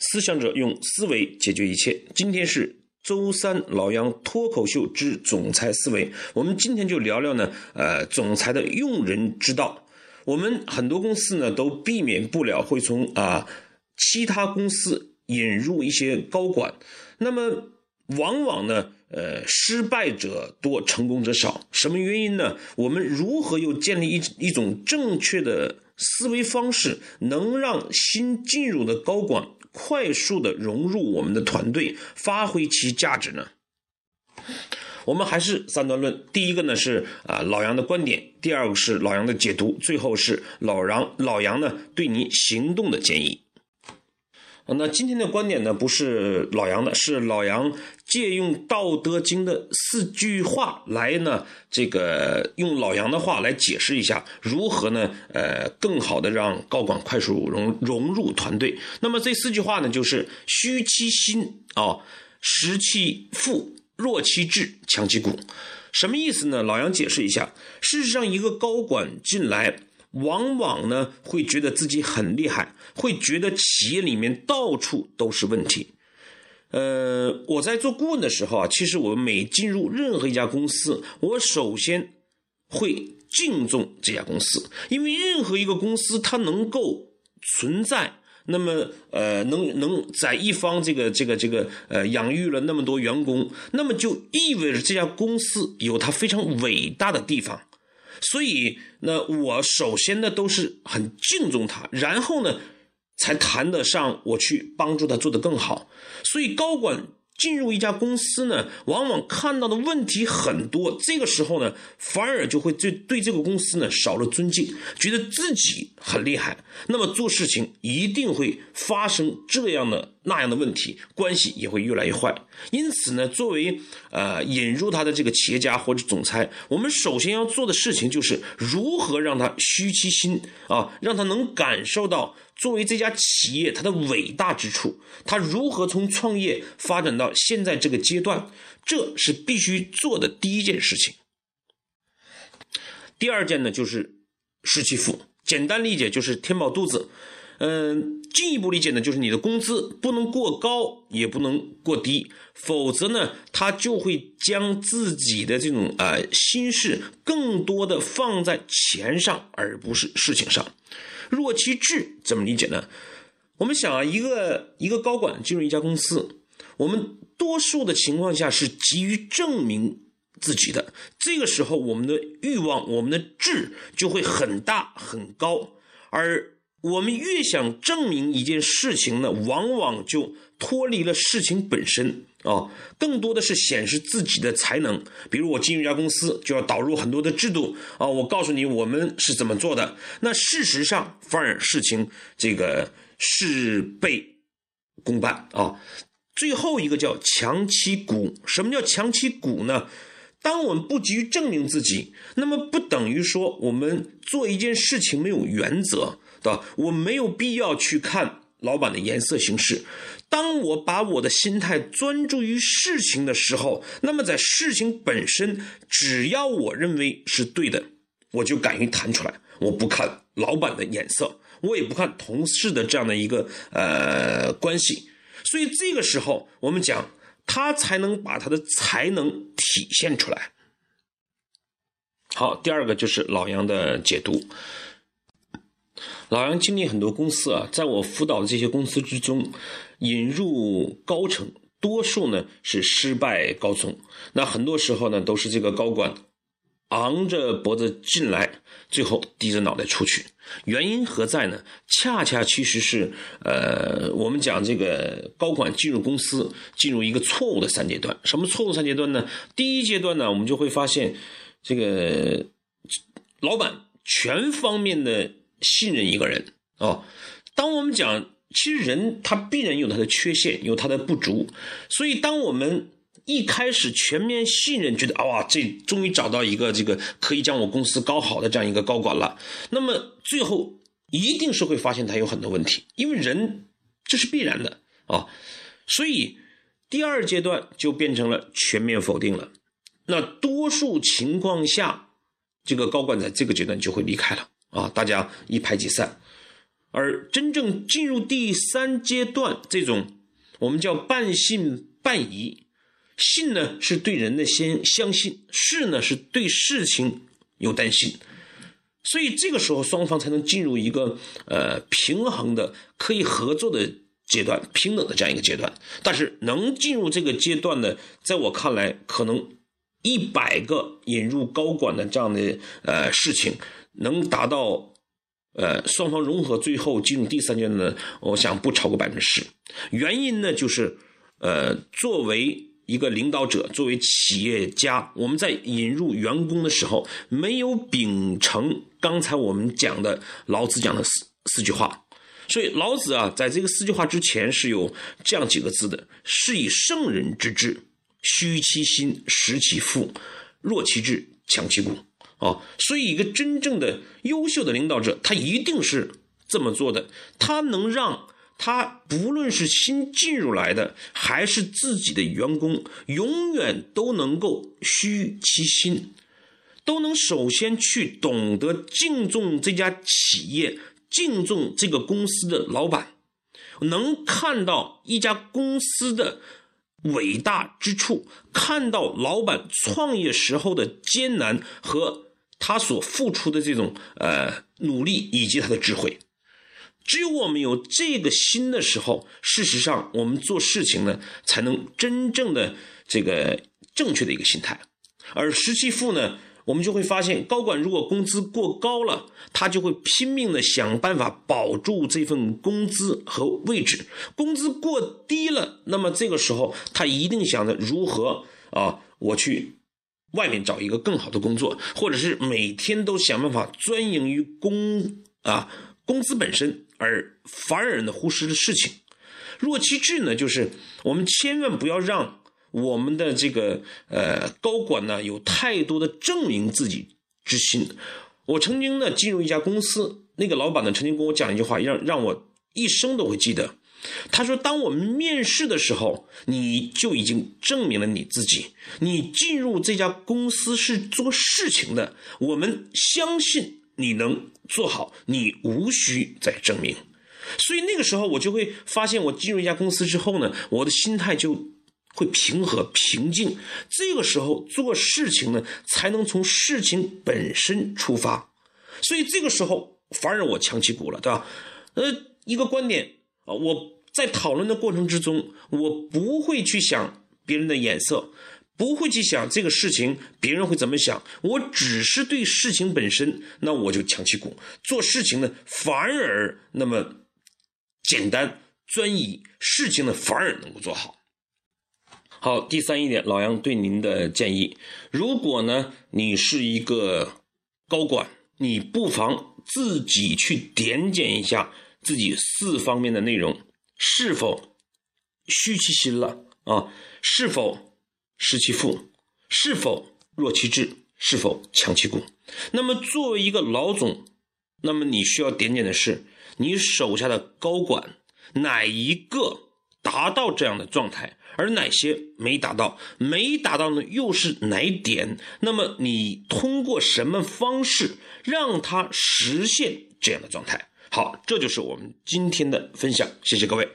思想者用思维解决一切。今天是周三，老杨脱口秀之总裁思维。我们今天就聊聊呢，呃，总裁的用人之道。我们很多公司呢，都避免不了会从啊其他公司引入一些高管。那么往往呢，呃，失败者多，成功者少。什么原因呢？我们如何又建立一一种正确的思维方式，能让新进入的高管？快速的融入我们的团队，发挥其价值呢？我们还是三段论。第一个呢是啊老杨的观点，第二个是老杨的解读，最后是老杨老杨呢对你行动的建议。那今天的观点呢，不是老杨的，是老杨借用《道德经》的四句话来呢，这个用老杨的话来解释一下，如何呢？呃，更好的让高管快速融融入团队。那么这四句话呢，就是虚其心啊，实其腹，弱其志，强其骨。什么意思呢？老杨解释一下。事实上，一个高管进来。往往呢会觉得自己很厉害，会觉得企业里面到处都是问题。呃，我在做顾问的时候啊，其实我每进入任何一家公司，我首先会敬重这家公司，因为任何一个公司它能够存在，那么呃能能在一方这个这个这个呃养育了那么多员工，那么就意味着这家公司有它非常伟大的地方。所以，那我首先呢都是很敬重他，然后呢，才谈得上我去帮助他做得更好。所以，高管。进入一家公司呢，往往看到的问题很多，这个时候呢，反而就会对对这个公司呢少了尊敬，觉得自己很厉害，那么做事情一定会发生这样的那样的问题，关系也会越来越坏。因此呢，作为呃引入他的这个企业家或者总裁，我们首先要做的事情就是如何让他虚其心啊，让他能感受到。作为这家企业，它的伟大之处，它如何从创业发展到现在这个阶段，这是必须做的第一件事情。第二件呢，就是失其腹，简单理解就是填饱肚子。嗯，进一步理解呢，就是你的工资不能过高，也不能过低，否则呢，他就会将自己的这种呃心事更多的放在钱上，而不是事情上。弱其志怎么理解呢？我们想啊，一个一个高管进入一家公司，我们多数的情况下是急于证明自己的。这个时候，我们的欲望、我们的志就会很大很高。而我们越想证明一件事情呢，往往就脱离了事情本身。啊，更多的是显示自己的才能。比如我进入一家公司，就要导入很多的制度啊。我告诉你，我们是怎么做的。那事实上，反而事情这个事倍功半啊。最后一个叫强其骨。什么叫强其骨呢？当我们不急于证明自己，那么不等于说我们做一件事情没有原则，对吧？我没有必要去看老板的颜色行事。当我把我的心态专注于事情的时候，那么在事情本身，只要我认为是对的，我就敢于谈出来。我不看老板的眼色，我也不看同事的这样的一个呃关系。所以这个时候，我们讲他才能把他的才能体现出来。好，第二个就是老杨的解读。老杨经历很多公司啊，在我辅导的这些公司之中。引入高层，多数呢是失败高层。那很多时候呢，都是这个高管昂着脖子进来，最后低着脑袋出去。原因何在呢？恰恰其实是，呃，我们讲这个高管进入公司，进入一个错误的三阶段。什么错误三阶段呢？第一阶段呢，我们就会发现，这个老板全方面的信任一个人哦。当我们讲。其实人他必然有他的缺陷，有他的不足，所以当我们一开始全面信任，觉得啊哇，这终于找到一个这个可以将我公司搞好的这样一个高管了，那么最后一定是会发现他有很多问题，因为人这是必然的啊，所以第二阶段就变成了全面否定了。那多数情况下，这个高管在这个阶段就会离开了啊，大家一拍即散。而真正进入第三阶段，这种我们叫半信半疑。信呢是对人的先相信，事呢是对事情有担心，所以这个时候双方才能进入一个呃平衡的可以合作的阶段，平等的这样一个阶段。但是能进入这个阶段的，在我看来，可能一百个引入高管的这样的呃事情，能达到呃双方融合，最后进入第三阶段呢，我想不超过百分之十。原因呢就是呃作为一个领导者作为企业家，我们在引入员工的时候，没有秉承刚才我们讲的老子讲的四四句话。所以老子啊，在这个四句话之前是有这样几个字的：是以圣人之治，虚其心，实其腹，弱其志，强其骨。啊，所以一个真正的优秀的领导者，他一定是这么做的，他能让。他不论是新进入来的，还是自己的员工，永远都能够虚其心，都能首先去懂得敬重这家企业，敬重这个公司的老板，能看到一家公司的伟大之处，看到老板创业时候的艰难和他所付出的这种呃努力以及他的智慧。只有我们有这个心的时候，事实上我们做事情呢，才能真正的这个正确的一个心态。而实其富呢，我们就会发现，高管如果工资过高了，他就会拼命的想办法保住这份工资和位置；工资过低了，那么这个时候他一定想着如何啊，我去外面找一个更好的工作，或者是每天都想办法专营于工啊工资本身。而反而呢，忽视了事情。弱其志呢，就是我们千万不要让我们的这个呃高管呢有太多的证明自己之心。我曾经呢进入一家公司，那个老板呢曾经跟我讲一句话，让让我一生都会记得。他说：“当我们面试的时候，你就已经证明了你自己。你进入这家公司是做事情的，我们相信。”你能做好，你无需再证明。所以那个时候，我就会发现，我进入一家公司之后呢，我的心态就会平和平静。这个时候做事情呢，才能从事情本身出发。所以这个时候反而我强起鼓了，对吧？呃，一个观点啊，我在讨论的过程之中，我不会去想别人的眼色。不会去想这个事情别人会怎么想，我只是对事情本身，那我就强起鼓做事情呢，反而那么简单专一，事情呢反而能够做好。好，第三一点，老杨对您的建议，如果呢你是一个高管，你不妨自己去点检一下自己四方面的内容是否虚其心了啊，是否。失其腹，是否弱其志，是否强其骨？那么作为一个老总，那么你需要点点的是，你手下的高管哪一个达到这样的状态，而哪些没达到？没达到呢，又是哪一点？那么你通过什么方式让他实现这样的状态？好，这就是我们今天的分享，谢谢各位。